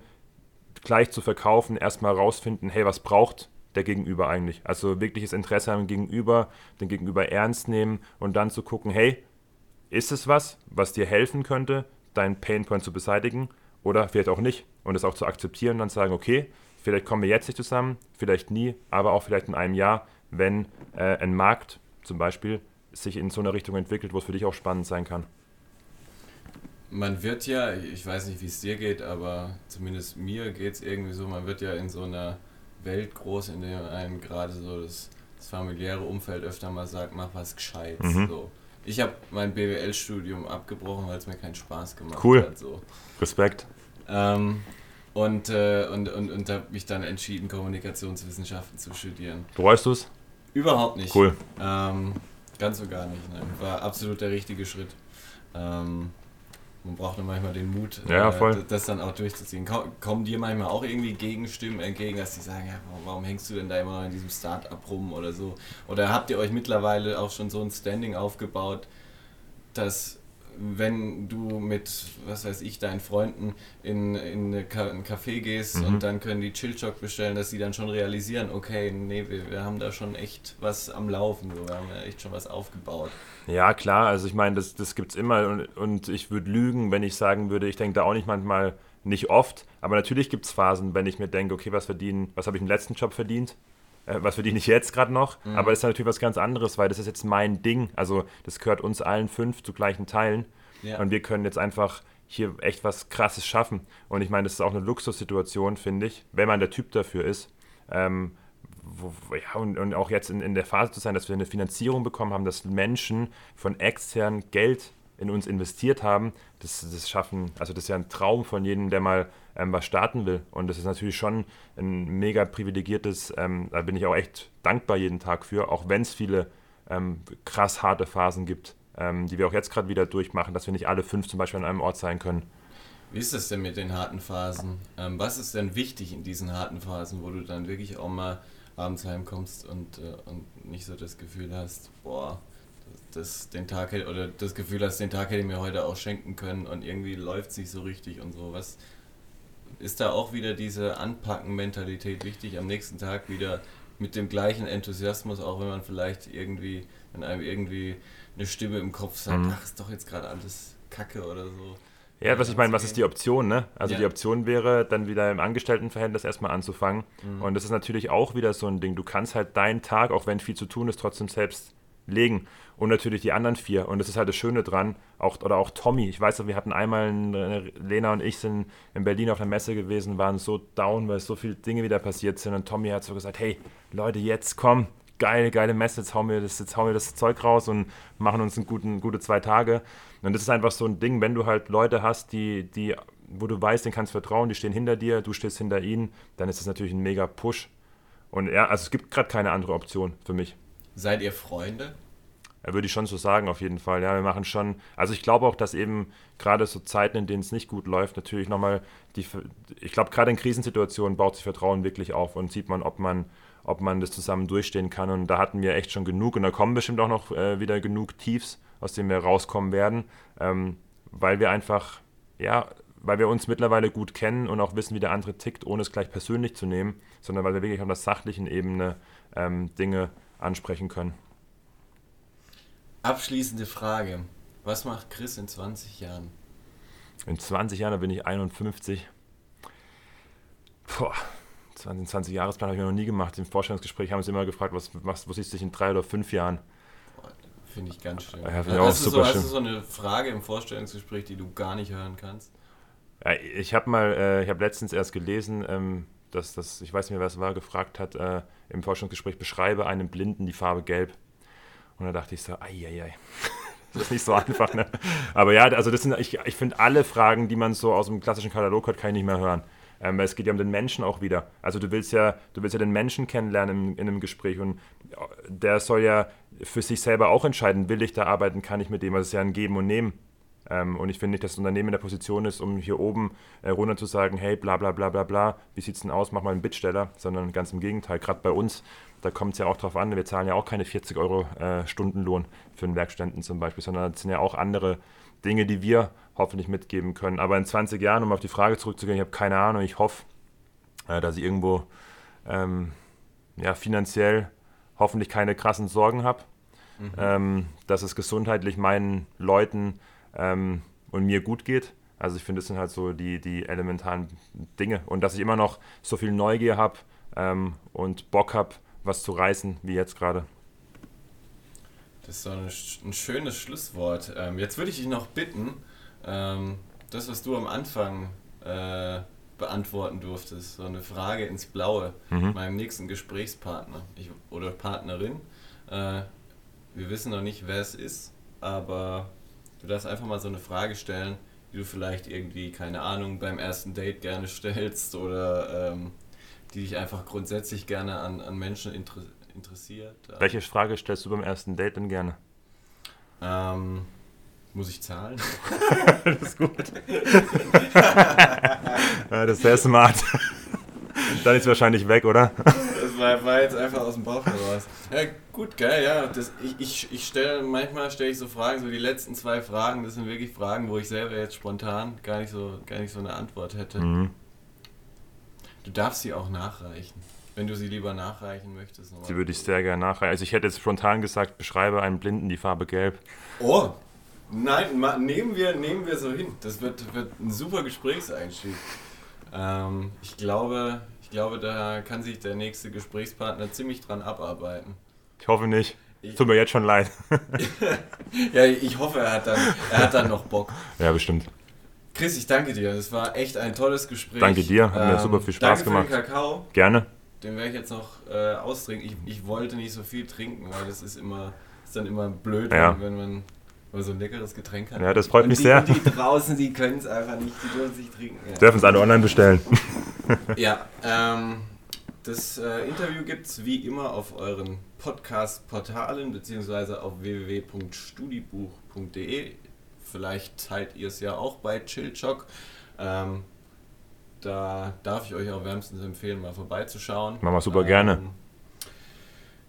gleich zu verkaufen, erstmal rausfinden, hey, was braucht der Gegenüber eigentlich? Also wirkliches Interesse am Gegenüber, den Gegenüber ernst nehmen und dann zu gucken, hey, ist es was, was dir helfen könnte, deinen Painpoint zu beseitigen oder vielleicht auch nicht und es auch zu akzeptieren und dann sagen, okay, vielleicht kommen wir jetzt nicht zusammen, vielleicht nie, aber auch vielleicht in einem Jahr, wenn äh, ein Markt zum Beispiel sich in so eine Richtung entwickelt, wo es für dich auch spannend sein kann. Man wird ja, ich weiß nicht, wie es dir geht, aber zumindest mir geht es irgendwie so, man wird ja in so einer Welt groß, in der einem gerade so das, das familiäre Umfeld öfter mal sagt, mach was Gescheites. Mhm. So. Ich habe mein BWL-Studium abgebrochen, weil es mir keinen Spaß gemacht cool. hat. So. Respekt. Ähm, und, äh, und, und, und habe mich dann entschieden, Kommunikationswissenschaften zu studieren. Bereust du es? Überhaupt nicht. Cool. Ähm, ganz und gar nicht. Ne? War absolut der richtige Schritt. Ähm, man braucht nur manchmal den Mut, ja, äh, das dann auch durchzuziehen. Kommen dir manchmal auch irgendwie Gegenstimmen entgegen, dass die sagen, ja, warum hängst du denn da immer noch in diesem Start-up rum oder so? Oder habt ihr euch mittlerweile auch schon so ein Standing aufgebaut, dass wenn du mit, was weiß ich, deinen Freunden in, in ein Café gehst mhm. und dann können die Chillchock bestellen, dass sie dann schon realisieren, okay, nee, wir, wir haben da schon echt was am Laufen, so, wir haben ja echt schon was aufgebaut. Ja, klar, also ich meine, das, das gibt es immer und, und ich würde lügen, wenn ich sagen würde, ich denke da auch nicht manchmal nicht oft, aber natürlich gibt es Phasen, wenn ich mir denke, okay, was verdienen, was habe ich im letzten Job verdient? Äh, was verdiene ich jetzt gerade noch, mhm. aber das ist natürlich was ganz anderes, weil das ist jetzt mein Ding. Also das gehört uns allen fünf zu gleichen Teilen. Ja. Und wir können jetzt einfach hier echt was Krasses schaffen. Und ich meine, das ist auch eine Luxussituation, finde ich, wenn man der Typ dafür ist. Ähm, wo, ja, und, und, auch jetzt in, in der Phase zu sein, dass wir eine Finanzierung bekommen haben, dass Menschen von extern Geld in uns investiert haben, das, das schaffen, also das ist ja ein Traum von jedem, der mal ähm, was starten will. Und das ist natürlich schon ein mega privilegiertes, ähm, da bin ich auch echt dankbar jeden Tag für, auch wenn es viele ähm, krass harte Phasen gibt, ähm, die wir auch jetzt gerade wieder durchmachen, dass wir nicht alle fünf zum Beispiel an einem Ort sein können. Wie ist es denn mit den harten Phasen? Ähm, was ist denn wichtig in diesen harten Phasen, wo du dann wirklich auch mal abends heimkommst und, äh, und nicht so das Gefühl hast, boah, das, den Tag oder das Gefühl hast, den Tag hätte ich mir heute auch schenken können und irgendwie läuft es nicht so richtig und so. Was ist da auch wieder diese Anpacken-Mentalität wichtig, am nächsten Tag wieder mit dem gleichen Enthusiasmus, auch wenn man vielleicht irgendwie, wenn einem irgendwie eine Stimme im Kopf sagt, mhm. ach, ist doch jetzt gerade alles Kacke oder so. Ja, was ich meine, was ist die Option, ne? Also ja. die Option wäre, dann wieder im Angestelltenverhältnis erstmal anzufangen. Mhm. Und das ist natürlich auch wieder so ein Ding. Du kannst halt deinen Tag, auch wenn viel zu tun ist, trotzdem selbst legen. Und natürlich die anderen vier. Und das ist halt das Schöne dran. Auch, oder auch Tommy. Ich weiß, wir hatten einmal, eine, Lena und ich sind in Berlin auf der Messe gewesen, waren so down, weil so viele Dinge wieder passiert sind. Und Tommy hat so gesagt, hey, Leute, jetzt komm, geile, geile Messe, jetzt hauen wir das, jetzt hauen wir das Zeug raus und machen uns einen guten, gute zwei Tage. Und das ist einfach so ein Ding, wenn du halt Leute hast, die, die, wo du weißt, denen kannst du vertrauen, die stehen hinter dir, du stehst hinter ihnen, dann ist das natürlich ein mega Push. Und ja, also es gibt gerade keine andere Option für mich. Seid ihr Freunde? Ja, würde ich schon so sagen, auf jeden Fall. Ja, wir machen schon. Also ich glaube auch, dass eben gerade so Zeiten, in denen es nicht gut läuft, natürlich nochmal die. Ich glaube, gerade in Krisensituationen baut sich Vertrauen wirklich auf und sieht man, ob man, ob man das zusammen durchstehen kann. Und da hatten wir echt schon genug und da kommen bestimmt auch noch äh, wieder genug Tiefs, aus denen wir rauskommen werden, ähm, weil wir einfach, ja, weil wir uns mittlerweile gut kennen und auch wissen, wie der andere tickt, ohne es gleich persönlich zu nehmen, sondern weil wir wirklich auf der sachlichen Ebene ähm, Dinge ansprechen können. Abschließende Frage. Was macht Chris in 20 Jahren? In 20 Jahren, da bin ich 51. Boah, 20, 20 Jahresplan habe ich mir noch nie gemacht. Im Vorstellungsgespräch haben sie immer gefragt, was, was, wo siehst du dich in drei oder fünf Jahren? Finde ich ganz schön. Ja, ich auch hast, du super so, schön. hast du so eine Frage im Vorstellungsgespräch, die du gar nicht hören kannst? Ja, ich habe mal, äh, ich habe letztens erst gelesen, ähm, dass das, ich weiß nicht mehr, wer es war, gefragt hat äh, im Forschungsgespräch, beschreibe einem Blinden die Farbe Gelb. Und da dachte ich so, ei, ei, ei. Das ist nicht so einfach, ne? Aber ja, also das sind, ich, ich finde alle Fragen, die man so aus dem klassischen Katalog hat, kann ich nicht mehr hören. Ähm, es geht ja um den Menschen auch wieder. Also du willst ja, du willst ja den Menschen kennenlernen in, in einem Gespräch und der soll ja für sich selber auch entscheiden, will ich da arbeiten, kann ich mit dem, also es ist ja ein Geben und Nehmen. Ähm, und ich finde nicht, dass das Unternehmen in der Position ist, um hier oben äh, runter zu sagen, hey, bla bla bla bla bla, wie sieht's denn aus, mach mal einen Bittsteller, sondern ganz im Gegenteil, gerade bei uns, da kommt es ja auch drauf an, wir zahlen ja auch keine 40 Euro äh, Stundenlohn für einen Werkstudenten zum Beispiel, sondern das sind ja auch andere Dinge, die wir hoffentlich mitgeben können. Aber in 20 Jahren, um auf die Frage zurückzugehen, ich habe keine Ahnung, ich hoffe, äh, dass ich irgendwo ähm, ja, finanziell hoffentlich keine krassen Sorgen habe, mhm. ähm, dass es gesundheitlich meinen Leuten ähm, und mir gut geht. Also ich finde, das sind halt so die, die elementaren Dinge. Und dass ich immer noch so viel Neugier habe ähm, und Bock habe, was zu reißen, wie jetzt gerade. Das ist so ein, ein schönes Schlusswort. Ähm, jetzt würde ich dich noch bitten, ähm, das, was du am Anfang äh, beantworten durftest, so eine Frage ins Blaue, mhm. meinem nächsten Gesprächspartner ich, oder Partnerin. Äh, wir wissen noch nicht, wer es ist, aber du darfst einfach mal so eine Frage stellen, die du vielleicht irgendwie, keine Ahnung, beim ersten Date gerne stellst oder ähm, die dich einfach grundsätzlich gerne an, an Menschen inter interessiert. Welche Frage stellst du beim ersten Date denn gerne? Ähm, muss ich zahlen? das ist gut. ja, das ist sehr smart. Dann ist es wahrscheinlich weg, oder? War, war, jetzt einfach aus dem Bauch heraus. Ja, gut, geil, ja. Das, ich ich, ich stelle, manchmal stelle ich so Fragen, so die letzten zwei Fragen, das sind wirklich Fragen, wo ich selber jetzt spontan gar nicht so, gar nicht so eine Antwort hätte. Mhm. Du darfst sie auch nachreichen. Wenn du sie lieber nachreichen möchtest. Sie würde ich sehr gerne nachreichen. Also ich hätte jetzt spontan gesagt, beschreibe einen Blinden die Farbe gelb. Oh, nein, nehmen wir, nehmen wir so hin. Das wird, wird ein super Gesprächseinstieg. Ähm, ich, glaube, ich glaube, da kann sich der nächste Gesprächspartner ziemlich dran abarbeiten. Ich hoffe nicht. Ich, Tut mir jetzt schon leid. ja, ich hoffe, er hat, dann, er hat dann noch Bock. Ja, bestimmt. Chris, ich danke dir. Das war echt ein tolles Gespräch. Danke dir, hat ähm, mir super viel Spaß danke gemacht. Für den Kakao. Gerne. Den werde ich jetzt noch äh, austrinken. Ich, ich wollte nicht so viel trinken, weil das ist immer ist dann immer blöd, ja. wenn man weil so ein leckeres Getränk hat. Ja, das freut und mich die, sehr. Die draußen, die können es einfach nicht, die dürfen sich trinken. Ja. Dürfen es alle online bestellen. ja, ähm, das äh, Interview gibt es wie immer auf euren Podcast-Portalen beziehungsweise auf www.studibuch.de. Vielleicht teilt ihr es ja auch bei Chillchock. Ähm, da darf ich euch auch wärmstens empfehlen, mal vorbeizuschauen. Machen wir super ähm, gerne.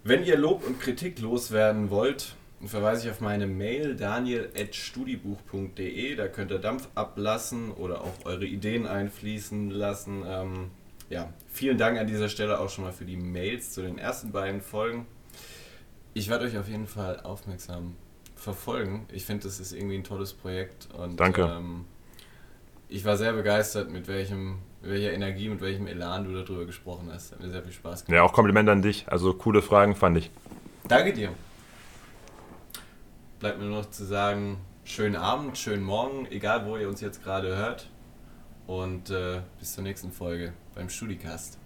Wenn ihr Lob und Kritik loswerden wollt, verweise ich auf meine Mail daniel.studibuch.de. Da könnt ihr Dampf ablassen oder auch eure Ideen einfließen lassen. Ähm, ja, vielen Dank an dieser Stelle auch schon mal für die Mails zu den ersten beiden Folgen. Ich werde euch auf jeden Fall aufmerksam verfolgen. Ich finde, das ist irgendwie ein tolles Projekt. Und, Danke. Ähm, ich war sehr begeistert, mit welchem, mit welcher Energie, mit welchem Elan du darüber gesprochen hast. Hat mir sehr viel Spaß gemacht. Ja, auch Kompliment an dich. Also coole Fragen fand ich. Danke dir. Bleibt mir nur noch zu sagen, schönen Abend, schönen Morgen, egal wo ihr uns jetzt gerade hört. Und äh, bis zur nächsten Folge beim Studicast.